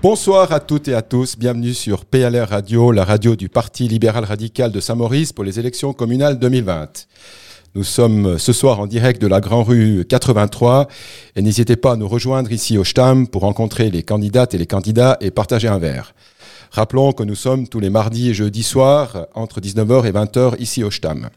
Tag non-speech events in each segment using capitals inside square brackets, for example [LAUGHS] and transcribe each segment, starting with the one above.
Bonsoir à toutes et à tous, bienvenue sur PLR Radio, la radio du Parti libéral radical de Saint-Maurice pour les élections communales 2020. Nous sommes ce soir en direct de la Grand Rue 83 et n'hésitez pas à nous rejoindre ici au Stam pour rencontrer les candidates et les candidats et partager un verre. Rappelons que nous sommes tous les mardis et jeudis soirs entre 19h et 20h ici au Stam.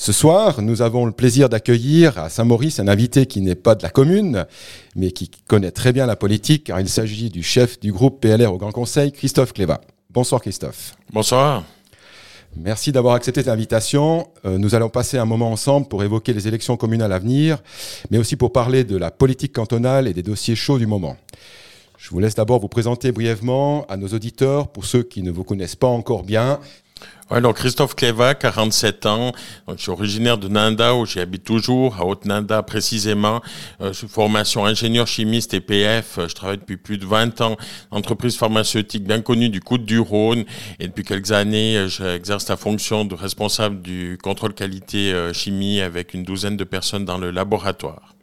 Ce soir, nous avons le plaisir d'accueillir à Saint-Maurice un invité qui n'est pas de la commune, mais qui connaît très bien la politique, car il s'agit du chef du groupe PLR au Grand Conseil, Christophe Cléva. Bonsoir Christophe. Bonsoir. Merci d'avoir accepté cette invitation. Euh, nous allons passer un moment ensemble pour évoquer les élections communales à venir, mais aussi pour parler de la politique cantonale et des dossiers chauds du moment. Je vous laisse d'abord vous présenter brièvement à nos auditeurs, pour ceux qui ne vous connaissent pas encore bien, alors Christophe Cléva, 47 ans, donc je suis originaire de Nanda où j'y habite toujours, à Haute-Nanda précisément. Euh, je suis formation ingénieur chimiste et PF. Je travaille depuis plus de 20 ans entreprise pharmaceutique bien connue du Côte du Rhône et depuis quelques années, j'exerce la fonction de responsable du contrôle qualité euh, chimie avec une douzaine de personnes dans le laboratoire.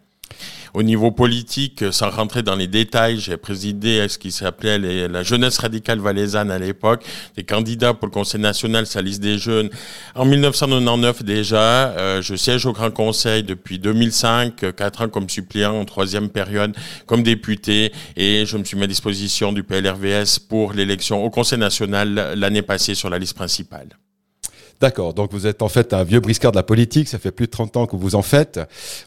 Au niveau politique, sans rentrer dans les détails, j'ai présidé ce qui s'appelait la jeunesse radicale valaisanne à l'époque, des candidats pour le Conseil national, sa liste des jeunes. En 1999 déjà, euh, je siège au Grand Conseil depuis 2005, quatre ans comme suppléant en troisième période comme député, et je me suis mis à disposition du PLRVS pour l'élection au Conseil national l'année passée sur la liste principale. D'accord, donc vous êtes en fait un vieux briscard de la politique, ça fait plus de 30 ans que vous en faites.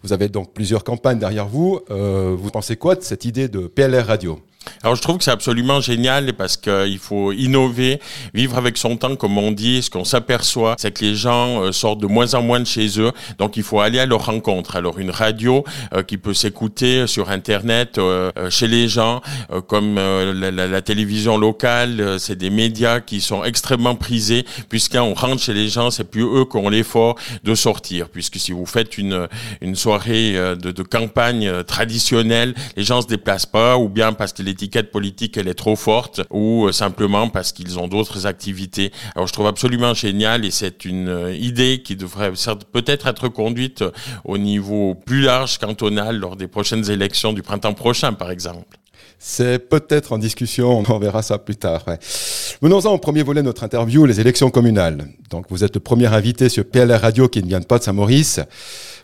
Vous avez donc plusieurs campagnes derrière vous. Euh, vous pensez quoi de cette idée de PLR Radio? Alors je trouve que c'est absolument génial parce qu'il faut innover, vivre avec son temps comme on dit. Ce qu'on s'aperçoit, c'est que les gens euh, sortent de moins en moins de chez eux, donc il faut aller à leur rencontre. Alors une radio euh, qui peut s'écouter sur Internet euh, chez les gens, comme la, télévision locale, c'est des médias qui sont extrêmement prisés, puisque on rentre chez les gens, c'est plus eux qui ont l'effort de sortir, puisque si vous faites une, une soirée de, campagne traditionnelle, les gens se déplacent pas, ou bien parce que l'étiquette politique elle est trop forte ou euh, simplement parce qu'ils ont d'autres activités. Alors je trouve absolument génial et c'est une euh, idée qui devrait peut-être être conduite au niveau plus large cantonal lors des prochaines élections du printemps prochain par exemple. C'est peut-être en discussion, on verra ça plus tard. Ouais. Venons-en au premier volet de notre interview, les élections communales. Donc vous êtes le premier invité sur PLR Radio qui ne vient pas de Saint-Maurice.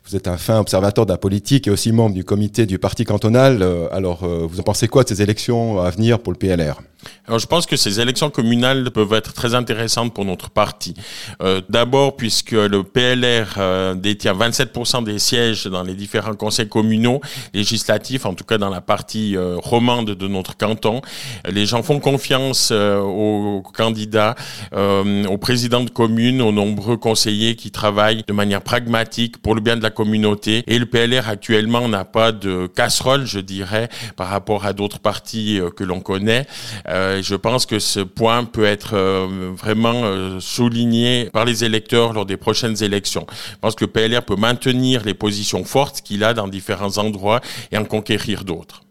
Vous êtes un fin observateur de la politique et aussi membre du comité du parti cantonal. Euh, alors, euh, vous en pensez quoi de ces élections à venir pour le PLR alors je pense que ces élections communales peuvent être très intéressantes pour notre parti. Euh, D'abord puisque le PLR euh, détient 27% des sièges dans les différents conseils communaux législatifs, en tout cas dans la partie euh, romande de notre canton. Les gens font confiance euh, aux candidats, aux présidents de communes, aux nombreux conseillers qui travaillent de manière pragmatique pour le bien de la communauté. Et le PLR actuellement n'a pas de casserole, je dirais, par rapport à d'autres partis que l'on connaît. Euh, je pense que ce point peut être euh, vraiment euh, souligné par les électeurs lors des prochaines élections. Je pense que le PLR peut maintenir les positions fortes qu'il a dans différents endroits et en conquérir d'autres.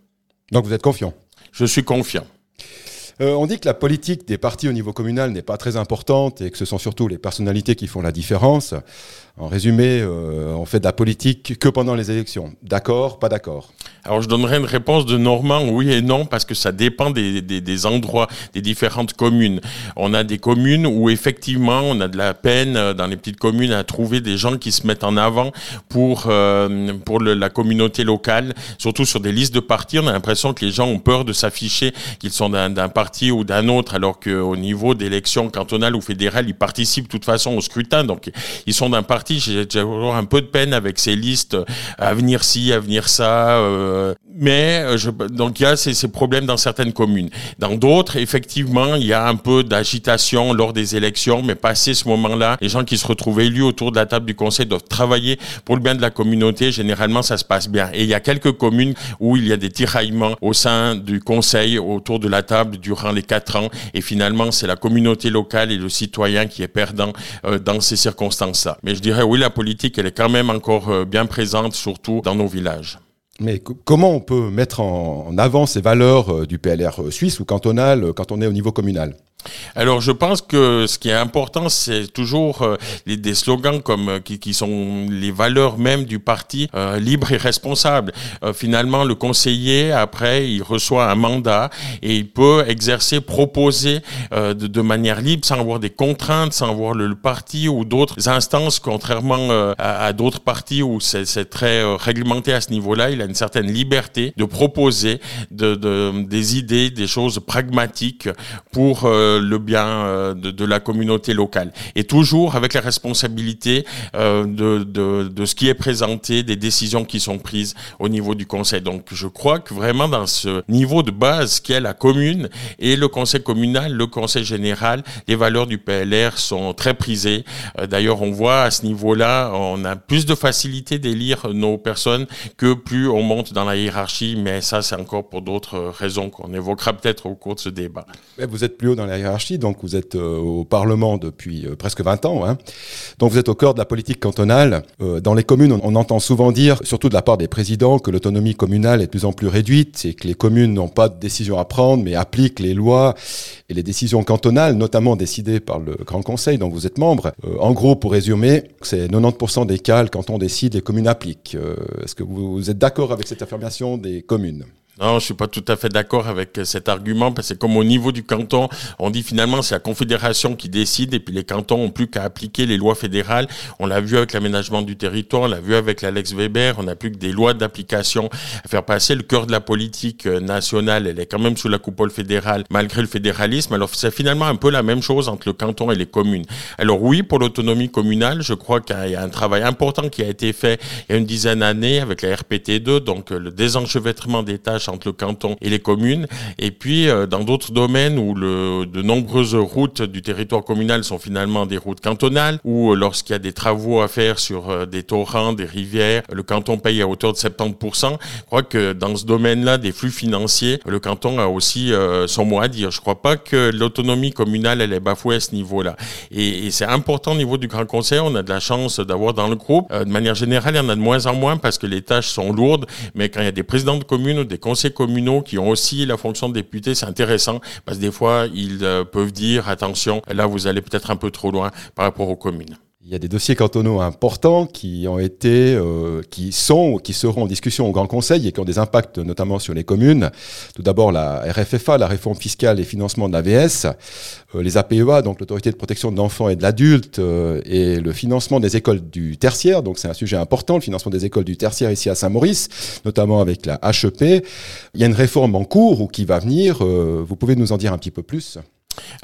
Donc vous êtes confiant? Je suis confiant. on dit que la politique des partis au niveau communal n'est pas très importante et que ce sont surtout les personnalités qui font la différence. En résumé, euh, on fait de la politique que pendant les élections. D'accord, pas d'accord? Alors je donnerai une réponse de Normand, oui et non, parce que ça dépend des, des, des, endroits, des différentes communes. On a des communes où effectivement on a de la peine euh, dans les petites communes à trouver des gens qui se mettent en avant pour, euh, pour la communauté locale, surtout sur des listes de partis. On a l'impression que les gens ont peur de s'afficher qu'ils sont d'un parti ou d'un autre, alors qu'au niveau d'élections cantonales ou fédérales, ils participent de toute façon au scrutin, donc ils sont d'un parti j'ai toujours un peu de peine avec ces listes euh, à venir ci, à venir ça. Euh, mais euh, je, donc il y a ces, problèmes dans certaines communes. Dans d'autres, effectivement, il y a un peu d'agitation lors des élections, mais passé ce moment-là, les gens qui se retrouvent élus autour de la table du conseil doivent travailler pour le bien de la communauté. Généralement, ça se passe bien. Et il y a quelques communes où il y a des tiraillements au sein du conseil autour de la table durant les quatre ans. Et finalement, c'est la communauté locale et le citoyen qui est perdant euh, dans ces circonstances-là. Mais je dirais oui, la politique, elle est quand même encore euh, bien présente, surtout dans nos villages. Mais comment on peut mettre en avant ces valeurs euh, du PLR euh, suisse ou cantonal quand on est au niveau communal? Alors je pense que ce qui est important, c'est toujours euh, les, des slogans comme euh, qui, qui, sont les valeurs même du parti euh, libre et responsable. finalement, le conseiller après, il reçoit un mandat et il peut exercer, proposer de, de, manière libre, sans avoir des contraintes, sans avoir le, parti ou d'autres instances, contrairement à, à d'autres partis où c'est très réglementé à ce niveau-là. Il a une certaine liberté de proposer de, de, des idées, des choses pragmatiques pour le bien euh, de, la communauté locale. Et toujours avec la responsabilité euh, de, de, de, ce qui est présenté, des décisions qui sont prises au niveau du conseil. Donc je crois que vraiment dans ce niveau de base qu'est la commune et le conseil communal, le conseil général, les valeurs du PLR sont très prisées. Euh, d'ailleurs, on voit à ce niveau-là, on a plus de facilité d'élire nos personnes que plus on monte dans la hiérarchie, mais ça c'est encore pour d'autres raisons qu'on évoquera peut-être au cours de ce débat. Vous êtes plus haut dans la hiérarchie, donc vous êtes euh, au Parlement depuis euh, presque 20 ans. Hein. Donc vous êtes au cœur de la politique cantonale. Euh, dans les communes, on, entend souvent dire, surtout de la part des présidents, que l'autonomie communale est de plus en plus réduite et que les communes n'ont pas de décision à prendre, mais appliquent les lois et les décisions cantonales, notamment décidées par le Grand Conseil dont vous êtes membre. en gros, pour résumer, c'est 90% des cas, quand on décide, les communes appliquent. Est-ce que vous êtes d'accord avec cette affirmation des communes? Non, je suis pas tout à fait d'accord avec cet argument parce que comme au niveau du canton, on dit finalement c'est la confédération qui décide et puis les cantons ont plus qu'à appliquer les lois fédérales. On l'a vu avec l'aménagement du territoire, on l'a vu avec l'Alex Weber, on n'a plus que des lois d'application à faire passer. Le cœur de la politique euh, nationale, elle est quand même sous la coupole fédérale malgré le fédéralisme. Alors c'est finalement un peu la même chose entre le canton et les communes. Alors oui, pour l'autonomie communale, je crois qu'il y a un travail important qui a été fait il y a une dizaine d'années avec la RPT2, donc euh, le désenchevêtrement des tâches entre le canton et les communes. Et puis, euh, dans d'autres domaines où le, de nombreuses routes du territoire communal sont finalement des routes cantonales, ou euh, lorsqu'il y a des travaux à faire sur euh, des torrents, des rivières, le canton paye à hauteur de 70%. Je crois que dans ce domaine-là, des flux financiers, le canton a aussi son mot à dire. Je crois pas que l'autonomie communale, elle est bafouée à ce niveau-là. Et, et c'est important au niveau du Grand Conseil. On a de la chance d'avoir dans le groupe. de manière générale, il y en a de moins en moins parce que les tâches sont lourdes. Mais quand il y a des présidents de communes ou des conseils communaux qui ont aussi la fonction de député, c'est intéressant parce que des fois, ils euh, peuvent dire attention, là vous allez peut-être un peu trop loin par rapport aux communes. Il y a des dossiers cantonaux importants qui ont été, euh, qui sont ou qui seront en discussion au Grand Conseil et qui ont des impacts notamment sur les communes. Tout d'abord la RFFA, la réforme fiscale et financement de l'AVS, euh, les APEA, donc l'autorité de protection de l'enfant et de l'adulte, euh, et le financement des écoles du tertiaire. Donc c'est un sujet important, le financement des écoles du tertiaire ici à Saint-Maurice, notamment avec la HEP. Il y a une réforme en cours ou qui va venir. vous pouvez nous en dire un petit peu plus?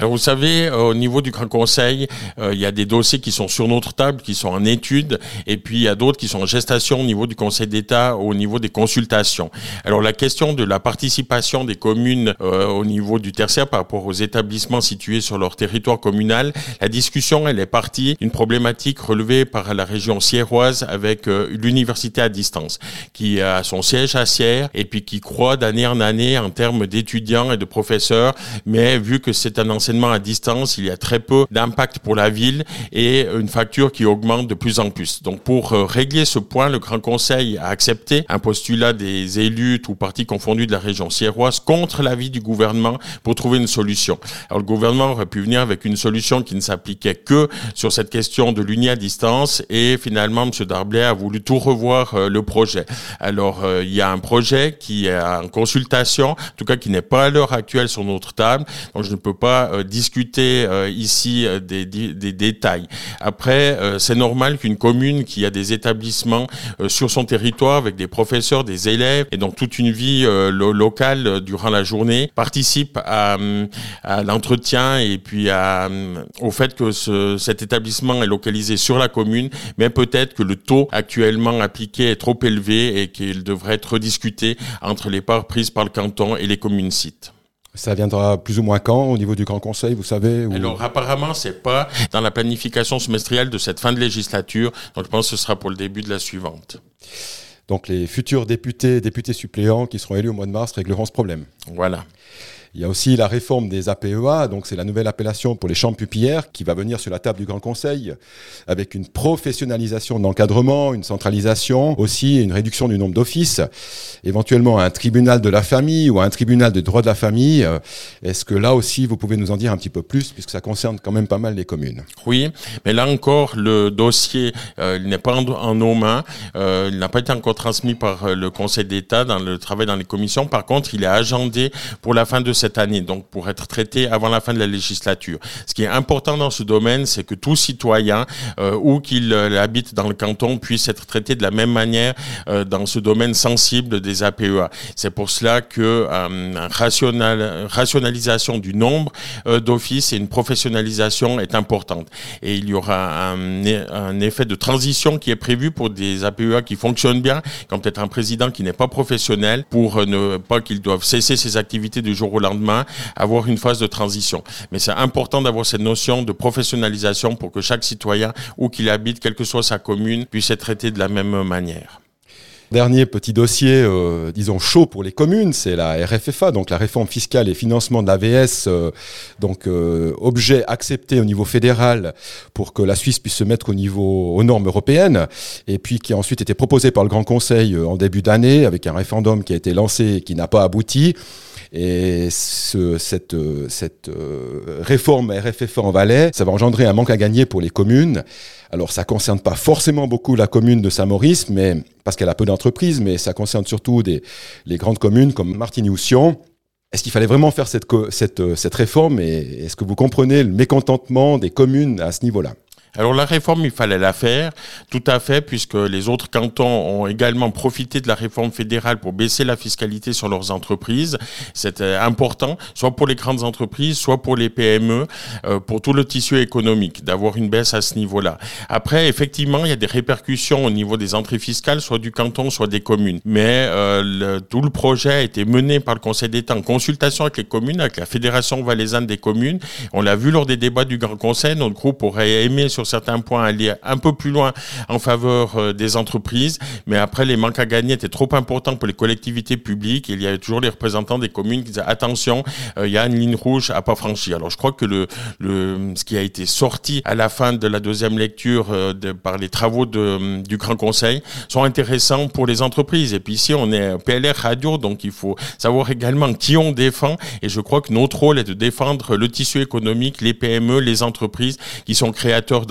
Vous savez, euh, au niveau du Grand Conseil, euh, il y a des dossiers qui sont sur notre table, qui sont en étude, et puis il y a d'autres qui sont en gestation au niveau du Conseil d'État, au niveau des consultations. Alors la question de la participation des communes euh, au niveau du tertiaire par rapport aux établissements situés sur leur territoire communal, la discussion, elle est partie d'une problématique relevée par la région sierroise avec l'université à distance, qui a son siège à Sierre, et puis qui croît d'année en année en termes d'étudiants et de professeurs, mais vu que c'est un enseignement à distance, il y a très peu d'impact pour la ville et une facture qui augmente de plus en plus. Donc pour euh, régler ce point, le Grand Conseil a accepté un postulat des élus, tout partis confondus de la région sierroise, contre l'avis du gouvernement pour trouver une solution. Alors le gouvernement aurait pu venir avec une solution qui ne s'appliquait que sur cette question de l'uni à distance et finalement M. Darblay a voulu tout revoir euh, le projet. Alors euh, il y a un projet qui est en consultation, en tout cas qui n'est pas à l'heure actuelle sur notre table, donc je ne peux pas euh, discuter euh, ici euh, des, détails. Après, c'est normal qu'une commune qui a des établissements sur son territoire avec des professeurs, des élèves et donc toute une vie locale durant la journée participe à, l'entretien et puis au fait que ce, cet établissement est localisé sur la commune, mais peut-être que le taux actuellement appliqué est trop élevé et qu'il devrait être rediscuté entre les parts prises par le canton et les communes sites. Ça viendra plus ou moins quand au niveau du Grand Conseil, vous savez Alors apparemment, c'est pas dans la planification semestrielle de cette fin de législature. Donc je pense que ce sera pour le début de la suivante. Donc les futurs députés, députés suppléants qui seront élus au mois de mars régleront ce problème. Voilà. Il y a aussi la réforme des APEA, donc c'est la nouvelle appellation pour les chambres pupillaires qui va venir sur la table du Grand Conseil avec une professionnalisation d'encadrement, une centralisation, aussi une réduction du nombre d'offices, éventuellement un tribunal de la famille ou un tribunal de droit de la famille. Est-ce que là aussi vous pouvez nous en dire un petit peu plus puisque ça concerne quand même pas mal les communes? Oui, mais là encore le dossier euh, n'est pas en, nos mains, euh, il n'a pas été encore transmis par euh, le Conseil d'État dans le travail dans les commissions. Par contre, il est agendé pour la fin de cette année, donc pour être traité avant la fin de la législature. Ce qui est important dans ce domaine, c'est que tout citoyen, euh, où qu'il euh, habite dans le canton, puisse être traité de la même manière euh, dans ce domaine sensible des APEA. C'est pour cela que rationnal, rationalisation du nombre d'offices et une professionnalisation est importante. Et il y aura un, effet de transition qui est prévu pour des APEA qui fonctionnent bien, comme peut-être un président qui n'est pas professionnel, pour ne pas qu'ils doivent cesser ses activités du jour au lendemain, avoir une phase de transition. Mais c'est important d'avoir cette notion de professionnalisation pour que chaque citoyen, où qu'il habite, quelle que soit sa commune, puisse être traité de la même manière. Dernier petit dossier, euh, disons chaud pour les communes, c'est la RFFA, donc la réforme fiscale et financement de l'AVS, euh, donc euh, objet accepté au niveau fédéral pour que la Suisse puisse se mettre au niveau aux normes européennes, et puis qui a ensuite été proposé par le Grand Conseil en début d'année avec un référendum qui a été lancé et qui n'a pas abouti. Et ce, cette, cette réforme RFFA en Valais, ça va engendrer un manque à gagner pour les communes. Alors ça concerne pas forcément beaucoup la commune de Saint-Maurice, mais parce qu'elle a peu d'entreprises, mais ça concerne surtout des, les grandes communes comme Martigny ou Sion. Est-ce qu'il fallait vraiment faire cette, cette, cette réforme et est-ce que vous comprenez le mécontentement des communes à ce niveau-là? Alors la réforme, il fallait la faire, tout à fait, puisque les autres cantons ont également profité de la réforme fédérale pour baisser la fiscalité sur leurs entreprises. C'était important, soit pour les grandes entreprises, soit pour les PME, euh, pour tout le tissu économique, d'avoir une baisse à ce niveau-là. Après, effectivement, il y a des répercussions au niveau des entrées fiscales, soit du canton, soit des communes. Mais euh, tout le projet a été mené par le Conseil d'État en consultation avec les communes, avec la Fédération valaisanne des communes. On l'a vu lors des débats du Grand Conseil, notre groupe aurait aimé certains points aller un peu plus loin en faveur euh, des entreprises, mais après les manques à gagner étaient trop importants pour les collectivités publiques. il y avait toujours les représentants des communes qui disaient attention, euh, il y a une ligne rouge à pas franchir. Alors je crois que le, le ce qui a été sorti à la fin de la deuxième lecture euh, de, par les travaux de, du Grand Conseil sont intéressants pour les entreprises. Et puis ici on est PLR Radio, donc il faut savoir également qui on défend. Et je crois que notre rôle est de défendre le tissu économique, les PME, les entreprises qui sont créateurs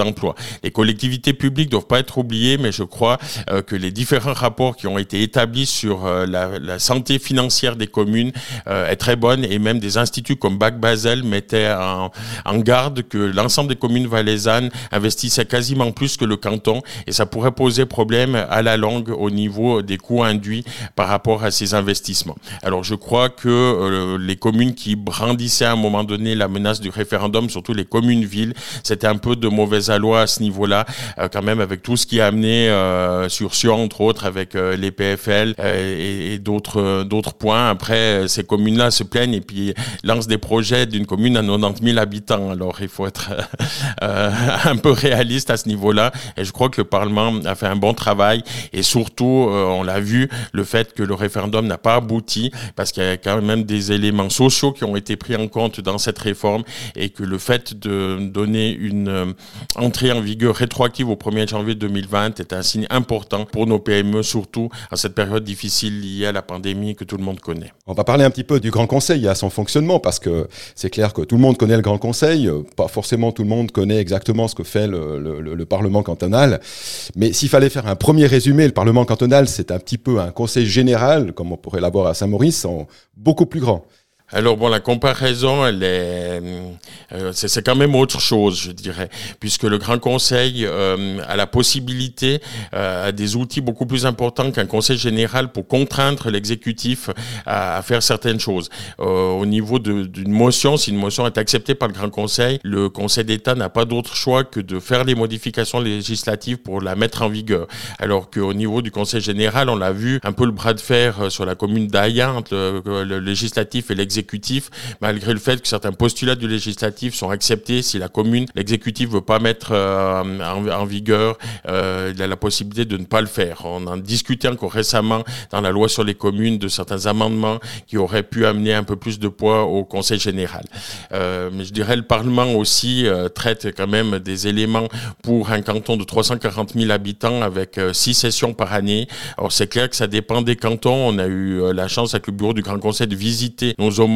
Les collectivités publiques doivent pas être oubliées, mais je crois euh, que les différents rapports qui ont été établis sur euh, la, santé financière des communes euh, est très bonne et même des instituts comme Bac Basel mettaient en, garde que l'ensemble des communes valaisannes investissaient quasiment plus que le canton et ça pourrait poser problème à la longue au niveau des coûts induits par rapport à ces investissements. Alors je crois que les communes qui brandissaient à un moment donné la menace du référendum, surtout les communes-villes, c'était un peu de mauvaise loi à ce niveau-là, euh, quand même avec tout ce qui a amené euh, sur Sion, entre autres, avec euh, les PFL et, et d'autres d'autres points. Après, ces communes-là se plaignent et puis lancent des projets d'une commune à 90 000 habitants. Alors, il faut être [LAUGHS] [LAUGHS] un peu réaliste à ce niveau-là. Et je crois que le Parlement a fait un bon travail. Et surtout, on l'a vu, le fait que le référendum n'a pas abouti, parce qu'il y a quand même des éléments sociaux qui ont été pris en compte dans cette réforme et que le fait de donner une entrée en vigueur rétroactive au 1er janvier 2020 est un signe important pour nos PME, surtout à cette période difficile liée à la pandémie que tout le monde connaît. On va parler un petit peu du Grand Conseil et à son fonctionnement, parce que c'est clair que tout le monde connaît le Grand Conseil, pas forcément tout le monde connaît exactement ce que fait le, le, le Parlement cantonal, mais s'il fallait faire un premier résumé, le Parlement cantonal, c'est un petit peu un conseil général, comme on pourrait l'avoir à Saint-Maurice, en beaucoup plus grand. Alors bon, la comparaison, elle est, euh, c'est quand même autre chose, je dirais, puisque le Grand Conseil euh, a la possibilité, euh, a des outils beaucoup plus importants qu'un Conseil général pour contraindre l'exécutif à, à, faire certaines choses. au niveau d'une motion, si une motion est acceptée par le Grand Conseil, le Conseil d'État n'a pas d'autre choix que de faire les modifications législatives pour la mettre en vigueur. Alors qu'au niveau du Conseil général, on l'a vu un peu le bras de fer sur la commune d'Ayen entre le législatif et l'exécutif malgré le fait que certains postulats du législatif sont acceptés. Si la commune, l'exécutif veut pas mettre euh, en, vigueur, euh, il a la possibilité de ne pas le faire. On en discutait encore récemment dans la loi sur les communes de certains amendements qui auraient pu amener un peu plus de poids au Conseil général. Euh, mais je dirais le Parlement aussi euh, traite quand même des éléments pour un canton de 340 000 habitants avec euh, six sessions par année. Alors c'est clair que ça dépend des cantons. On a eu la chance avec le bureau du Grand Conseil de visiter nos homologues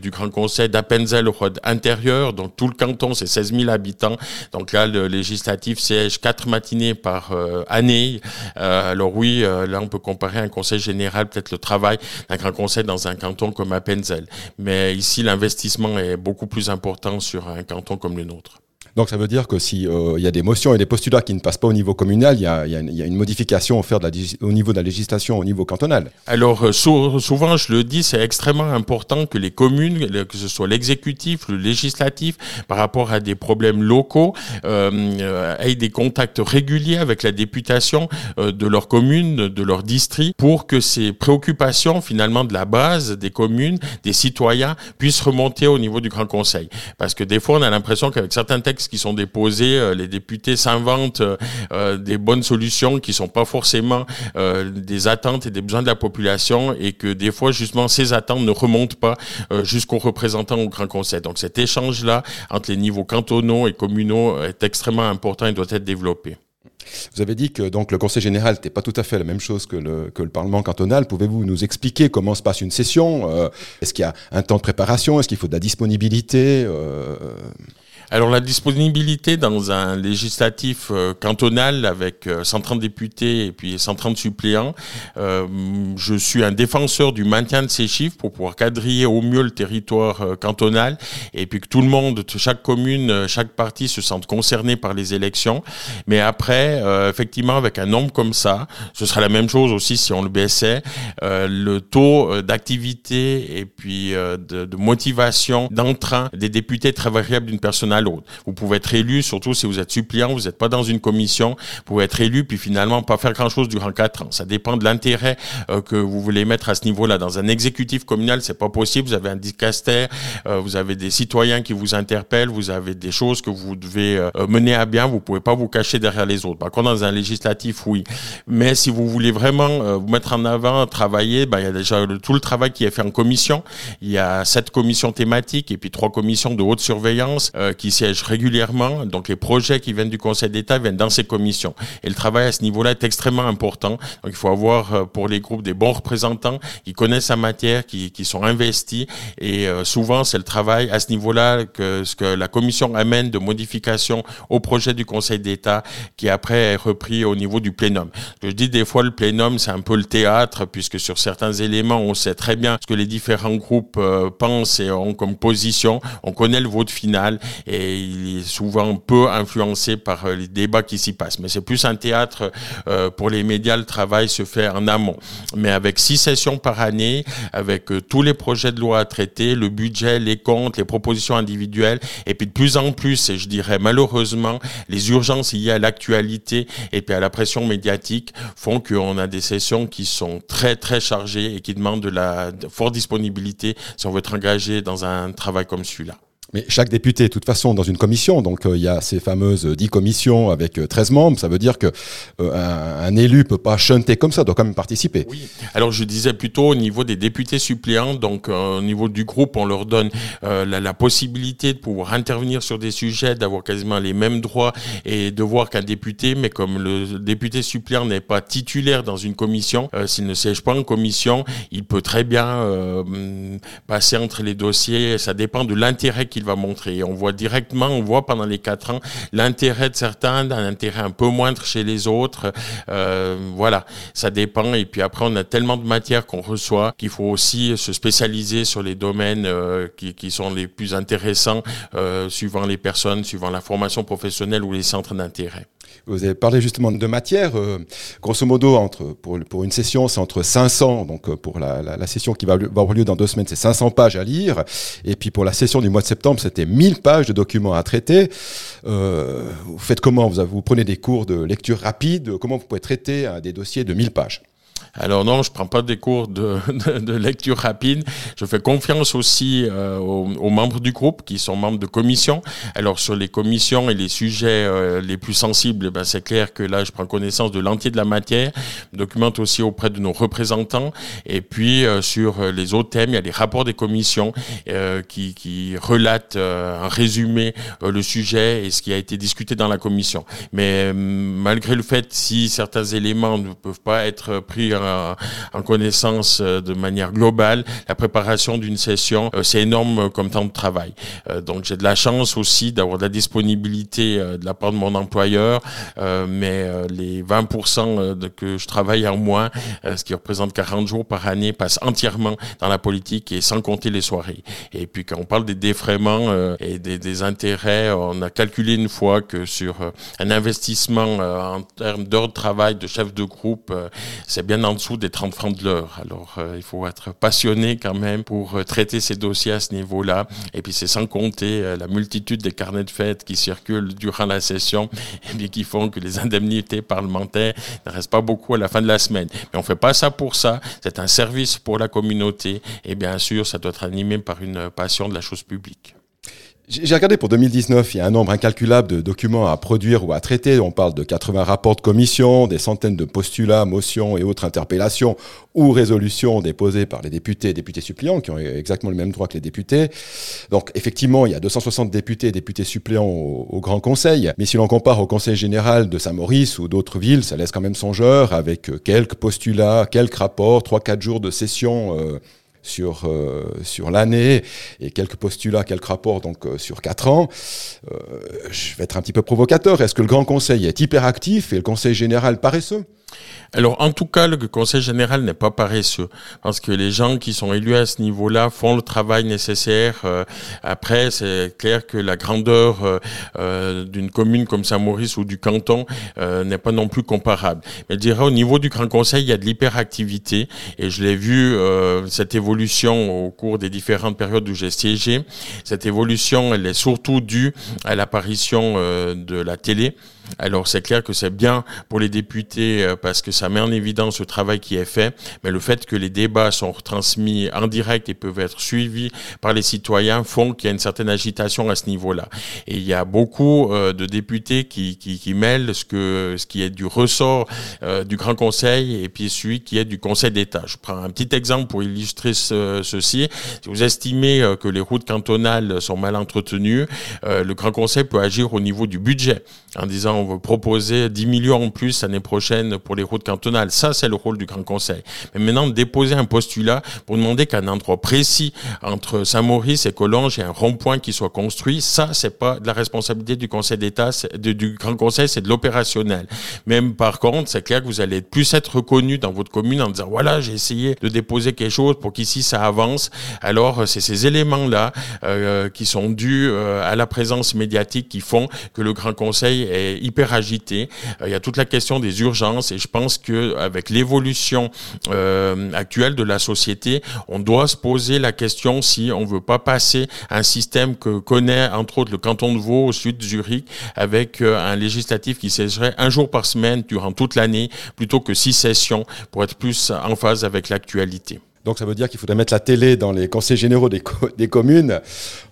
du Grand Conseil d'appenzell intérieur. Donc tout le canton, c'est 16 000 habitants. Donc là, le législatif siège quatre matinées par année. alors oui, là on peut comparer un conseil général, peut-être le travail d'un grand conseil dans un canton comme Appenzell. Mais ici, l'investissement est beaucoup plus important sur un canton comme le nôtre. Donc ça veut dire que s'il euh, y a des motions et des postulats qui ne passent pas au niveau communal, il y a, une modification faire au niveau de la législation au niveau cantonal. Alors euh, souvent, je le dis, c'est extrêmement important que les communes, que ce soit l'exécutif, le législatif, par rapport à des problèmes locaux, euh, aient des contacts réguliers avec la députation de leur commune, de leur district, pour que ces préoccupations finalement de la base des communes, des citoyens, puissent remonter au niveau du Grand Conseil. Parce que des fois, on a l'impression qu'avec certains textes qui sont déposés, euh, les députés s'inventent euh, euh, des bonnes solutions qui sont pas forcément des attentes et des besoins de la population et que des fois justement ces attentes ne remontent pas jusqu'aux représentants au Grand Conseil. Donc cet échange-là entre les niveaux cantonaux et communaux est extrêmement important et doit être développé. Vous avez dit que donc le Conseil général n'était pas tout à fait la même chose que le, que le Parlement cantonal. Pouvez-vous nous expliquer comment se passe une session Est-ce qu'il y a un temps de préparation Est-ce qu'il faut de la disponibilité alors la disponibilité dans un législatif euh, cantonal avec 130 euh, députés et puis 130 suppléants, euh, je suis un défenseur du maintien de ces chiffres pour pouvoir quadriller au mieux le territoire cantonal et puis que tout le monde, chaque commune, chaque parti se sente concerné par les élections. Mais après, effectivement, avec un nombre comme ça, ce sera la même chose aussi si on le baissait. le taux d'activité et puis de, de motivation, d'entrain des députés très variable d'une personne l'autre. Vous pouvez être élu, surtout si vous êtes suppléant, vous n'êtes pas dans une commission, vous pouvez être élu puis finalement pas faire grand-chose durant quatre ans. Ça dépend de l'intérêt euh, que vous voulez mettre à ce niveau-là. Dans un exécutif communal, c'est pas possible. Vous avez un dicaster, euh, vous avez des citoyens qui vous interpellent, vous avez des choses que vous devez euh, mener à bien. Vous pouvez pas vous cacher derrière les autres. Par contre, dans un législatif, oui. Mais si vous voulez vraiment vous mettre en avant, travailler, ben, il y a déjà tout le travail qui est fait en commission. Il y a sept commissions thématiques et puis trois commissions de haute surveillance qui siègent régulièrement. Donc les projets qui viennent du Conseil d'État viennent dans ces commissions. Et le travail à ce niveau-là est extrêmement important. Donc il faut avoir euh, pour les groupes des bons représentants qui connaissent la matière, qui, qui sont investis. Et euh, souvent c'est le travail à ce niveau-là que ce que la commission amène de modifications au projet du Conseil d'État qui après est repris au niveau du plénum. Je dis des fois le plénum c'est un peu le théâtre puisque sur certains éléments on sait très bien ce que les différents groupes euh, pensent et ont comme position. On connaît le vote final et il est souvent peu influencé par euh, les débats qui s'y passent. Mais c'est plus un théâtre euh, pour les médias, le travail se fait en amont. Mais avec six sessions par année, avec euh, tous les projets de loi à traiter, le budget, les comptes, les propositions individuelles, et puis de plus en plus, et je dirais malheureusement, les urgences liées à l'actualité et puis à la pression médiatique font qu'on a des sessions qui sont très très chargées et qui demandent de la forte disponibilité si on veut être engagé dans un travail comme celui-là. Mais chaque député, de toute façon, dans une commission, donc euh, il y a ces fameuses 10 commissions avec 13 euh, membres, ça veut dire que euh, un, élu peut pas chanter comme ça, doit quand même participer. Oui. Alors je disais plutôt au niveau des députés suppléants, donc au niveau du groupe, on leur donne la, la, possibilité de pouvoir intervenir sur des sujets, d'avoir quasiment les mêmes droits et de voir qu'un député, mais comme le député suppléant n'est pas titulaire dans une commission, s'il ne siège pas en commission, il peut très bien passer entre les dossiers. Ça dépend de l'intérêt qu'il il va montrer. On voit directement, on voit pendant les quatre ans l'intérêt de certains, un intérêt un peu moindre chez les autres. Euh, voilà, ça dépend. Et puis après, on a tellement de matières qu'on reçoit qu'il faut aussi se spécialiser sur les domaines euh, qui, qui, sont les plus intéressants, euh, suivant les personnes, suivant la formation professionnelle ou les centres d'intérêt. Vous avez parlé justement de matière. Grosso modo, entre, pour, pour une session, c'est entre 500, donc pour la, la, la, session qui va, avoir lieu dans deux semaines, c'est 500 pages à lire. Et puis pour la session du mois de septembre, c'était 1000 pages de documents à traiter. Euh, vous faites comment? Vous, vous prenez des cours de lecture rapide? Comment vous pouvez traiter des dossiers de 1000 pages? Alors non, je prends pas des cours [LAUGHS] de, de, lecture rapide. Je fais confiance aussi euh, aux, membres du groupe qui sont membres de commission. Alors sur les commissions et les sujets euh, les plus sensibles, ben, c'est clair que là, je prends connaissance de l'entier de la matière, je documente aussi auprès de nos représentants. Et puis euh, sur les autres thèmes, il y a les rapports des commissions qui, qui relatent en résumé le sujet et ce qui a été discuté dans la commission. Mais malgré le fait, si certains éléments ne peuvent pas être pris en, connaissance euh, de manière globale. La préparation d'une session, euh, c'est énorme comme temps de travail. Euh, donc j'ai de la chance aussi d'avoir de la disponibilité de la part de mon employeur, mais les 20% de, que je travaille en moins, ce qui représente 40 jours par année, passe entièrement dans la politique et sans compter les soirées. Et puis quand on parle des défraiements et des, des intérêts, on a calculé une fois que sur un investissement en termes d'heures de travail de chef de groupe, c'est bien en dessous des 30 francs de l'heure. Alors, euh, il faut être passionné quand même pour euh, traiter ces dossiers à ce niveau-là. Et puis, c'est sans compter euh, la multitude des carnets de fêtes qui circulent durant la session [LAUGHS] et puis qui font que les indemnités parlementaires ne restent pas beaucoup à la fin de la semaine. Mais on fait pas ça pour ça. C'est un service pour la communauté. Et bien sûr, ça doit être animé par une passion de la chose publique. J'ai regardé pour 2019, il y a un nombre incalculable de documents à produire ou à traiter. On parle de 80 rapports de commission, des centaines de postulats, motions et autres interpellations ou résolutions déposées par les députés et députés suppléants qui ont exactement le même droit que les députés. Donc effectivement, il y a 260 députés et députés suppléants au, Grand Conseil. Mais si l'on compare au Conseil général de Saint-Maurice ou d'autres villes, ça laisse quand même songeur avec quelques postulats, quelques rapports, 3-4 jours de session. Euh, sur, euh, sur l'année et quelques postulats, quelques rapports donc euh, sur quatre ans. Euh, je vais être un petit peu provocateur. Est-ce que le Grand Conseil est hyperactif et le Conseil général paresseux? Alors, en tout cas, le Conseil général n'est pas paresseux, parce que les gens qui sont élus à ce niveau-là font le travail nécessaire. Euh, après, c'est clair que la grandeur euh, euh, d'une commune comme Saint-Maurice ou du canton n'est pas non plus comparable. Mais je dirais, au niveau du Grand Conseil, il y a de l'hyperactivité, et je l'ai vu, cette évolution au cours des différentes périodes où j'ai siégé. Cette évolution, elle est surtout due à l'apparition de la télé. Alors c'est clair que c'est bien pour les députés euh, parce que ça met en évidence le travail qui est fait, mais le fait que les débats sont retransmis en direct et peuvent être suivis par les citoyens font qu'il y a une certaine agitation à ce niveau-là. Et il y a beaucoup euh, de députés qui, qui, qui, mêlent ce, que, ce qui est du ressort euh, du Grand Conseil et puis celui qui est du Conseil d'État. Je prends un petit exemple pour illustrer ceci. Si vous estimez que les routes cantonales sont mal entretenues, le Grand Conseil peut agir au niveau du budget en disant on veut proposer 10 millions en plus l'année prochaine pour les routes cantonales. Ça, c'est le rôle du Grand Conseil. Mais maintenant, déposer un postulat pour demander qu'un endroit précis entre Saint-Maurice et Collonges, ait un rond-point qui soit construit, ça, c'est pas de la responsabilité du Conseil d'État, du Grand Conseil, c'est de l'opérationnel. Même par contre, c'est clair que vous allez plus être reconnu dans votre commune en disant, voilà, j'ai essayé de déposer quelque chose pour qu'ici ça avance. Alors, c'est ces éléments-là euh, qui sont dus euh, à la présence médiatique qui font que le Grand Conseil est hyper agité. Euh, il y a toute la question des urgences et je pense que avec l'évolution euh, actuelle de la société, on doit se poser la question si on veut pas passer un système que connaît entre autres le canton de Vaud au sud de Zurich avec euh, un législatif qui siégerait un jour par semaine durant toute l'année plutôt que six sessions pour être plus en phase avec l'actualité. Donc ça veut dire qu'il faudrait mettre la télé dans les conseils généraux des, des communes.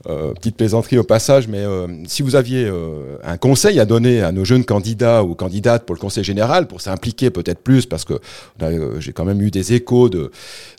Euh, petite plaisanterie au passage, mais euh, si vous aviez euh, un conseil à donner à nos jeunes candidats ou candidates pour le conseil général, pour s'impliquer peut-être plus, parce que j'ai quand même eu des échos de,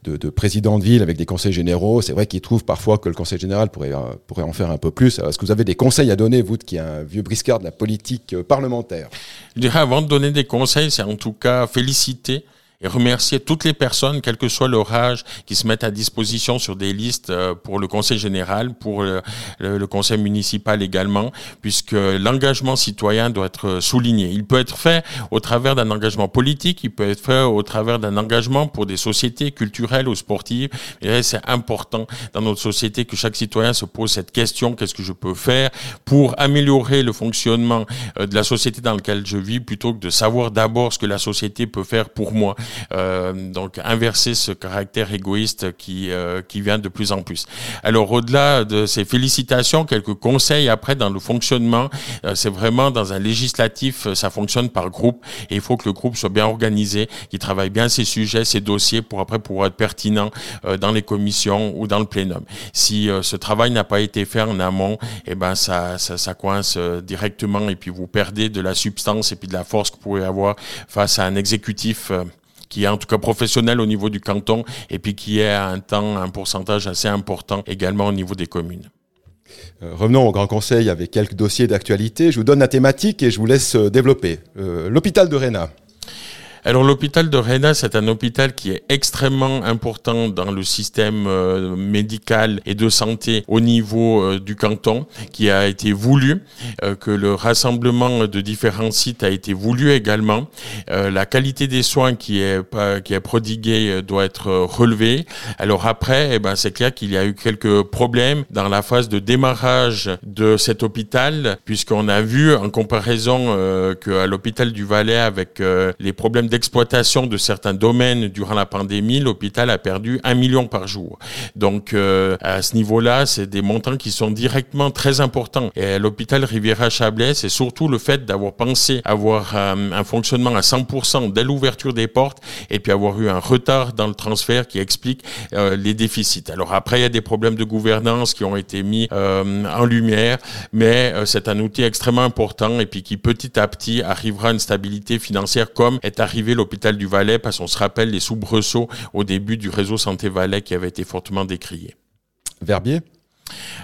de, de, présidents de ville avec des conseils généraux, c'est vrai qu'ils trouvent parfois que le conseil général pourrait, pourrait en faire un peu plus. Est-ce que vous avez des conseils à donner, vous qui êtes un vieux briscard de la politique parlementaire? Je dirais avant de donner des conseils, c'est en tout cas féliciter et remercier toutes les personnes, quel que soit leur âge, qui se mettent à disposition sur des listes euh, pour le conseil général, pour le, conseil municipal également, puisque l'engagement citoyen doit être souligné. Il peut être fait au travers d'un engagement politique, il peut être fait au travers d'un engagement pour des sociétés culturelles ou sportives. Et c'est important dans notre société que chaque citoyen se pose cette question, qu'est-ce que je peux faire pour améliorer le fonctionnement euh, de la société dans laquelle je vis, plutôt que de savoir d'abord ce que la société peut faire pour moi. Donc inverser ce caractère égoïste qui qui vient de plus en plus. Alors au-delà de ces félicitations, quelques conseils après dans le fonctionnement, c'est vraiment dans un législatif, ça fonctionne par groupe et il faut que le groupe soit bien organisé, qu'il travaille bien ses sujets, ses dossiers pour après pouvoir être pertinent dans les commissions ou dans le plénum. Si ce travail n'a pas été fait en amont, eh ben ça, ça, ça coince directement et puis vous perdez de la substance et puis de la force que vous pouvez avoir face à un exécutif euh, qui est en tout cas professionnel au niveau du canton et puis qui est à un temps, un pourcentage assez important également au niveau des communes. Euh, revenons au Grand Conseil avec quelques dossiers d'actualité. Je vous donne la thématique et je vous laisse euh, développer. L'hôpital de Réna. Alors l'hôpital de Rennes, c'est un hôpital qui est extrêmement important dans le système euh, médical et de santé au niveau euh, du canton, qui a été voulu, euh, que le rassemblement de différents sites a été voulu également. la qualité des soins qui est qui est prodiguée doit être relevée. Alors après, eh ben c'est clair qu'il y a eu quelques problèmes dans la phase de démarrage de cet hôpital, puisqu'on a vu en comparaison qu'à l'hôpital du Valais avec les problèmes exploitation de certains domaines durant la pandémie, l'hôpital a perdu un million par jour. Donc euh, à ce niveau-là, c'est des montants qui sont directement très importants. Et l'hôpital Riviera-Chablais, c'est surtout le fait d'avoir pensé avoir euh, un fonctionnement à 100% dès l'ouverture des portes et puis avoir eu un retard dans le transfert qui explique euh, les déficits. Alors après, il y a des problèmes de gouvernance qui ont été mis en lumière, mais c'est un outil extrêmement important et puis qui petit à petit arrivera à une stabilité financière comme est arrivé l'hôpital du Valais parce qu'on se rappelle les soubresauts au début du réseau Santé Valais qui avait été fortement décrié. Verbier?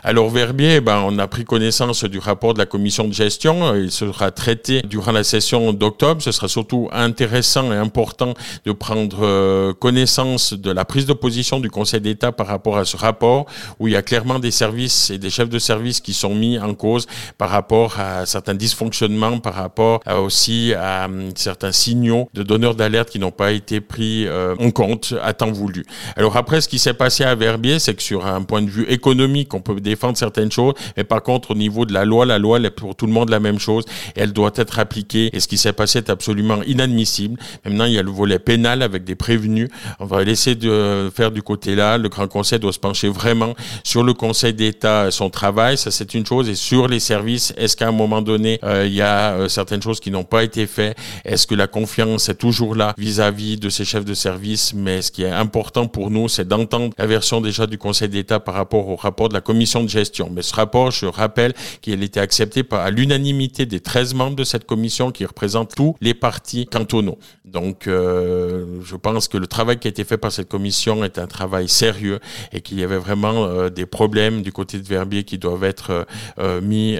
Alors Verbier, ben, on a pris connaissance du rapport de la commission de gestion. Il sera traité durant la session d'octobre. Ce sera surtout intéressant et important de prendre euh, connaissance de la prise de position du Conseil d'État par rapport à ce rapport, où il y a clairement des services et des chefs de service qui sont mis en cause par rapport à certains dysfonctionnements, par rapport aussi à hum, certains signaux de donneurs d'alerte qui n'ont pas été pris euh, en compte à temps voulu. Alors après, ce qui s'est passé à Verbier, c'est que sur un point de vue économique, on peut défendre certaines choses, mais par contre, au niveau de la loi, la loi elle est pour tout le monde la même chose, elle doit être appliquée, et ce qui s'est passé est absolument inadmissible. Maintenant, il y a le volet pénal avec des prévenus. On va laisser de faire du côté là. Le Grand Conseil doit se pencher vraiment sur le Conseil d'État, son travail, ça c'est une chose, et sur les services, est-ce qu'à un moment donné, euh, il y a euh, certaines choses qui n'ont pas été faites? Est-ce que la confiance est toujours là vis-à-vis de ces chefs de service? Mais ce qui est important pour nous, c'est d'entendre la version déjà du Conseil d'État par rapport au rapport de la commission de gestion. Mais ce rapport, je rappelle qu'il a été accepté à l'unanimité des 13 membres de cette commission qui représentent tous les partis cantonaux. Donc, euh, je pense que le travail qui a été fait par cette commission est un travail sérieux et qu'il y avait vraiment euh, des problèmes du côté de Verbier qui doivent être euh, mis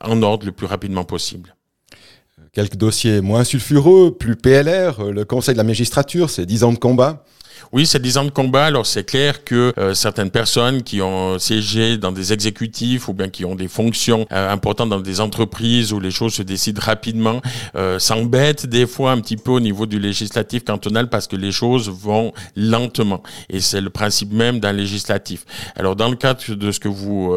en ordre le plus rapidement possible. Quelques dossiers moins sulfureux, plus PLR, le Conseil de la magistrature, c'est 10 ans de combat. Oui, c'est 10 ans de combat. Alors c'est clair que euh, certaines personnes qui ont siégé dans des exécutifs ou bien qui ont des fonctions euh, importantes dans des entreprises où les choses se décident rapidement euh, s'embêtent des fois un petit peu au niveau du législatif cantonal parce que les choses vont lentement. Et c'est le principe même d'un législatif. Alors dans le cadre de ce que vous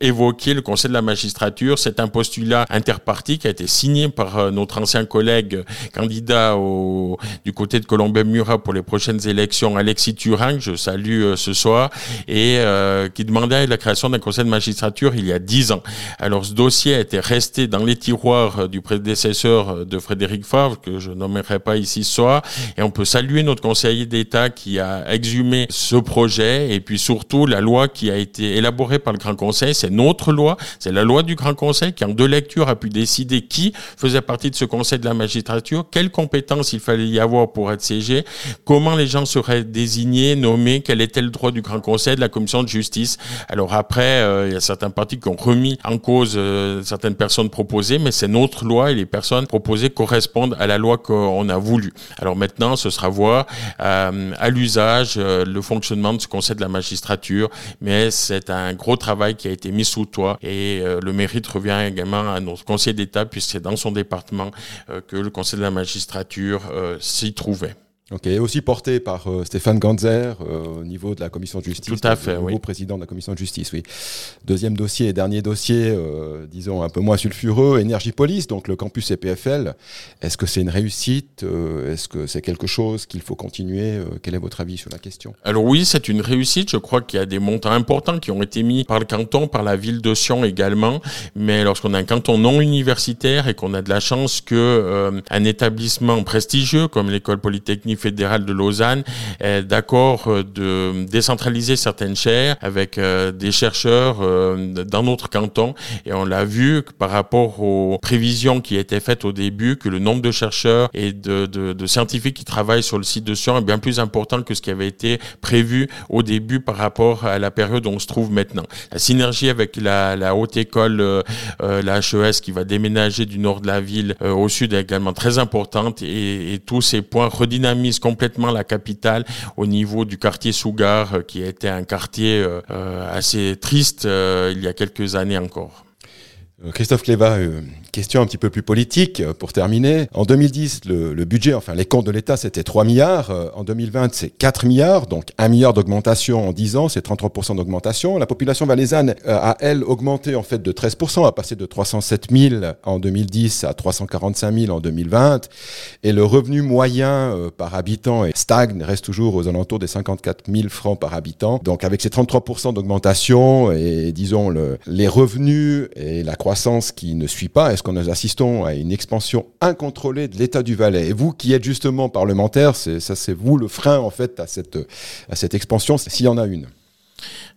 évoquez, le Conseil de la magistrature, c'est un postulat interparti qui a été signé par notre ancien collègue candidat au, du côté de Colombey-Murat pour les prochaines élections, Alexis Turin, que je salue euh, ce soir, et euh, qui demandait la création d'un conseil de magistrature il y a dix ans. Alors ce dossier a été resté dans les tiroirs euh, du prédécesseur de Frédéric Favre, que je nommerai pas ici ce soir, et on peut saluer notre conseiller d'État qui a exhumé ce projet, et puis surtout la loi qui a été élaborée par le Grand Conseil, c'est notre loi, c'est la loi du Grand Conseil qui en deux lectures a pu décider qui faisait partie de ce conseil de la magistrature, quelles compétences il fallait y avoir pour être siégé, comment les gens seraient désignés, nommés, quel était le droit du Grand Conseil, de la Commission de justice. Alors après, euh, il y a certains partis qui ont remis en cause euh, certaines personnes proposées, mais c'est notre loi et les personnes proposées correspondent à la loi qu'on a voulu. Alors maintenant, ce sera voir euh, à l'usage le fonctionnement de ce Conseil de la magistrature, mais c'est un gros travail qui a été mis sous toit et le mérite revient également à notre Conseil d'État puisque c'est dans son département que le Conseil de la magistrature s'y trouvait. Ok, aussi porté par euh, Stéphane Ganzer euh, au niveau de la commission de justice. Tout à fait, le nouveau oui. président de la commission de justice, oui. Deuxième dossier et dernier dossier, euh, disons un peu moins sulfureux, Énergie Police, donc le campus EPFL. Est-ce que c'est une réussite euh, Est-ce que c'est quelque chose qu'il faut continuer Euh, Quel est votre avis sur la question? Alors oui, c'est une réussite. Je crois qu'il y a des montants importants qui ont été mis par le canton, par la ville de Sion également. Mais lorsqu'on a un canton non universitaire et qu'on a de la chance que euh, un établissement prestigieux comme l'école polytechnique fédérale de Lausanne d'accord euh, de décentraliser certaines chaires avec euh, des chercheurs euh, dans notre canton. Et on l'a vu par rapport aux prévisions qui étaient faites au début, que le nombre de chercheurs et de, scientifiques qui travaillent sur le site de Sion est bien plus important que ce qui avait été prévu au début par rapport à la période où on se trouve maintenant. La synergie avec la, haute école, euh, la HES qui va déménager du nord de la ville au sud est également très importante et, et tous ces points redynamisent complètement la capitale au niveau du quartier Sougar euh, qui était un quartier euh, euh, assez triste il y a quelques années encore. Euh, Christophe Cléva, euh, question un petit peu plus politique euh, pour terminer. En 2010, le, budget, enfin les comptes de l'État, c'était 3 milliards. En 2020, c'est 4 milliards, donc 1 milliard d'augmentation en 10 ans, c'est 33% d'augmentation. La population valaisanne a, elle, augmenté en fait de 13%, a passé de 307 000 en 2010 à 345 000 en 2020. Et le revenu moyen par habitant est stagne, reste toujours aux alentours des 54 000 francs par habitant. Donc avec ces 33% d'augmentation et disons le, les revenus et la croissance qui ne suit pas, est-ce que nous assistons à une expansion incontrôlée de l'État du Valais? Et vous qui êtes justement parlementaire, c'est ça c'est vous le frein en fait à cette à cette expansion, s'il y en a une.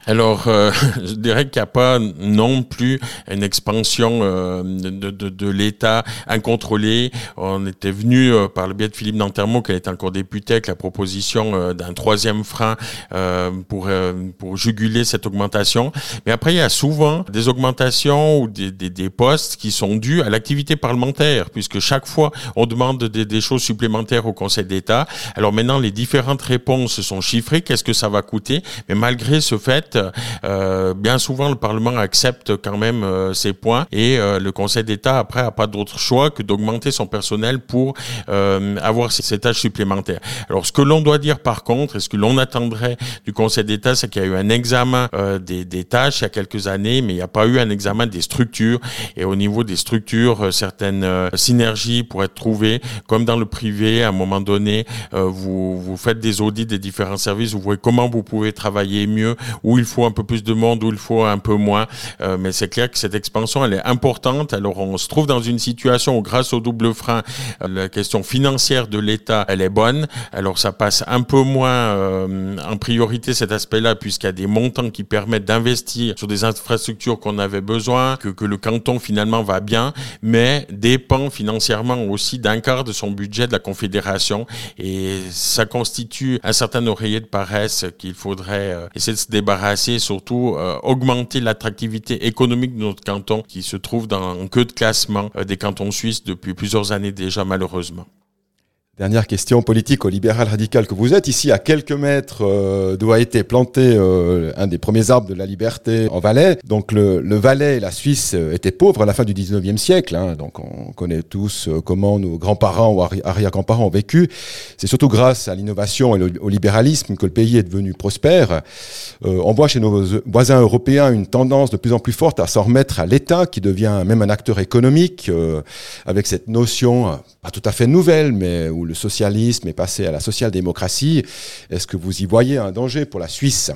Alors, euh, [LAUGHS] je dirais qu'il n'y a pas non plus une expansion euh, de, de, de l'État incontrôlée. On était venu euh, par le biais de Philippe Nantermo, qui était encore député, avec la proposition euh, d'un troisième frein euh, pour, pour juguler cette augmentation. Mais après, il y a souvent des augmentations ou des, des, des postes qui sont dus à l'activité parlementaire, puisque chaque fois, on demande des, des choses supplémentaires au Conseil d'État. Alors maintenant, les différentes réponses sont chiffrées. Qu'est-ce que ça va coûter? Mais malgré ce fait, euh, bien souvent le Parlement accepte quand même euh, ces points et euh, le Conseil d'État après a pas d'autre choix que d'augmenter son personnel pour euh, avoir ces, tâches supplémentaires. Alors ce que l'on doit dire par contre et ce que l'on attendrait du Conseil d'État, c'est qu'il y a eu un examen euh, des, tâches il y a quelques années, mais il n'y a pas eu un examen des structures et au niveau des structures, euh, certaines synergies pourraient être trouvées, comme dans le privé, à un moment donné, vous, vous faites des audits des différents services, vous voyez comment vous pouvez travailler mieux, où il faut un peu plus de monde, où il faut un peu moins. Euh, mais c'est clair que cette expansion, elle est importante. Alors, on se trouve dans une situation où, grâce au double frein, euh, la question financière de l'État, elle est bonne. Alors, ça passe un peu moins euh, en priorité cet aspect-là, puisqu'il y a des montants qui permettent d'investir sur des infrastructures qu'on avait besoin, que, que le canton finalement va bien, mais dépend financièrement aussi d'un quart de son budget de la Confédération. Et ça constitue un certain oreiller de paresse qu'il faudrait euh, essayer de se débarrasser et surtout euh, augmenter l'attractivité économique de notre canton qui se trouve dans en queue de classement euh, des cantons suisses depuis plusieurs années déjà malheureusement. Dernière question politique au libéral radical que vous êtes. Ici, à quelques mètres, euh, d'où a été planté euh, un des premiers arbres de la liberté en Valais. Donc le, le Valais et la Suisse euh, étaient pauvres à la fin du 19e siècle. Hein. Donc on connaît tous euh, comment nos grands-parents ou arri arrière-grands-parents ont vécu. C'est surtout grâce à l'innovation et au libéralisme que le pays est devenu prospère. Euh, on voit chez nos voisins européens une tendance de plus en plus forte à s'en remettre à l'État, qui devient même un acteur économique, euh, avec cette notion, pas tout à fait nouvelle, mais où le socialisme est passé à la social-démocratie. Est-ce que vous y voyez un danger pour la Suisse?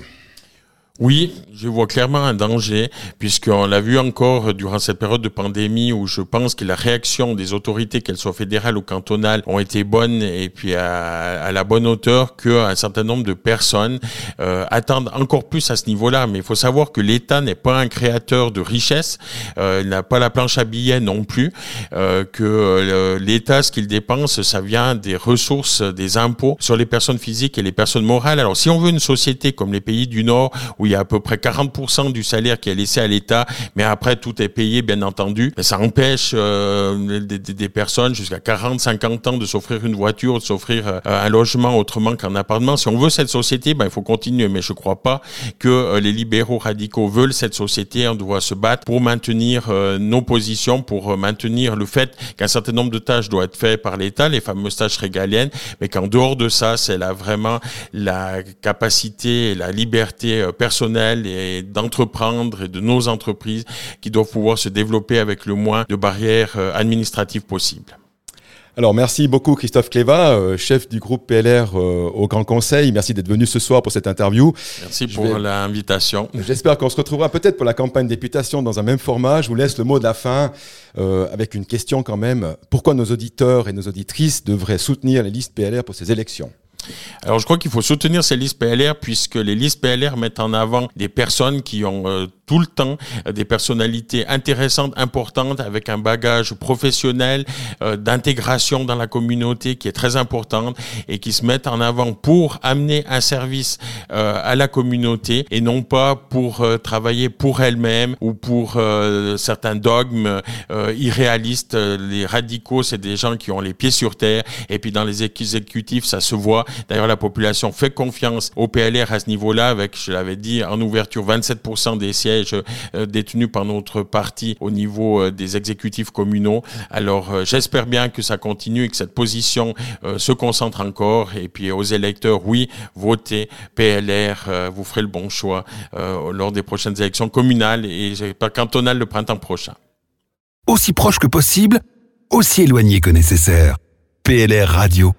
Oui, je vois clairement un danger, puisqu'on l'a vu encore durant cette période de pandémie où je pense que la réaction des autorités, qu'elles soient fédérales ou cantonales, ont été bonnes et puis à, la bonne hauteur qu'un certain nombre de personnes euh, attendent encore plus à ce niveau-là. Mais il faut savoir que l'État n'est pas un créateur de richesse, euh, il n'a pas la planche à billets non plus, euh, que euh, l'État, ce qu'il dépense, ça vient des ressources, des impôts sur les personnes physiques et les personnes morales. Alors si on veut une société comme les pays du Nord, où il y a à peu près 40% du salaire qui est laissé à l'État, mais après tout est payé, bien entendu. Mais ça empêche euh, des, des, personnes jusqu'à 40, 50 ans de s'offrir une voiture, de s'offrir euh, un logement autrement qu'un appartement. Si on veut cette société, ben, il faut continuer. Mais je crois pas que euh, les libéraux radicaux veulent cette société. On doit se battre pour maintenir nos positions, pour maintenir le fait qu'un certain nombre de tâches doivent être faites par l'État, les fameuses tâches régaliennes, mais qu'en dehors de ça, c'est là vraiment la capacité, la liberté personnelle et d'entreprendre et de nos entreprises qui doivent pouvoir se développer avec le moins de barrières euh, administratives possibles. Alors merci beaucoup Christophe Cléva, euh, chef du groupe PLR euh, au Grand Conseil. Merci d'être venu ce soir pour cette interview. Merci pour l'invitation. [LAUGHS] J'espère qu'on se retrouvera peut-être pour la campagne députation dans un même format. Je vous laisse le mot de la fin avec une question quand même. Pourquoi nos auditeurs et nos auditrices devraient soutenir les listes PLR pour ces élections? Alors je crois qu'il faut soutenir ces listes PLR puisque les listes PLR mettent en avant des personnes qui ont euh, tout le temps des personnalités intéressantes, importantes, avec un bagage professionnel, euh, d'intégration dans la communauté qui est très importante et qui se mettent en avant pour amener un service euh, à la communauté et non pas pour travailler pour elles-mêmes ou pour certains dogmes irréalistes. Les radicaux, c'est des gens qui ont les pieds sur terre et puis dans les exécutifs, ça se voit D'ailleurs, la population fait confiance au PLR à ce niveau-là, avec, je l'avais dit, en ouverture, 27% des sièges euh, détenus par notre parti au niveau euh, des exécutifs communaux. Alors, euh, j'espère bien que ça continue et que cette position se concentre encore. Et puis, aux électeurs, oui, votez PLR, vous ferez le bon choix lors des prochaines élections communales et cantonales le printemps prochain. Aussi proche que possible, aussi éloigné que nécessaire. PLR Radio.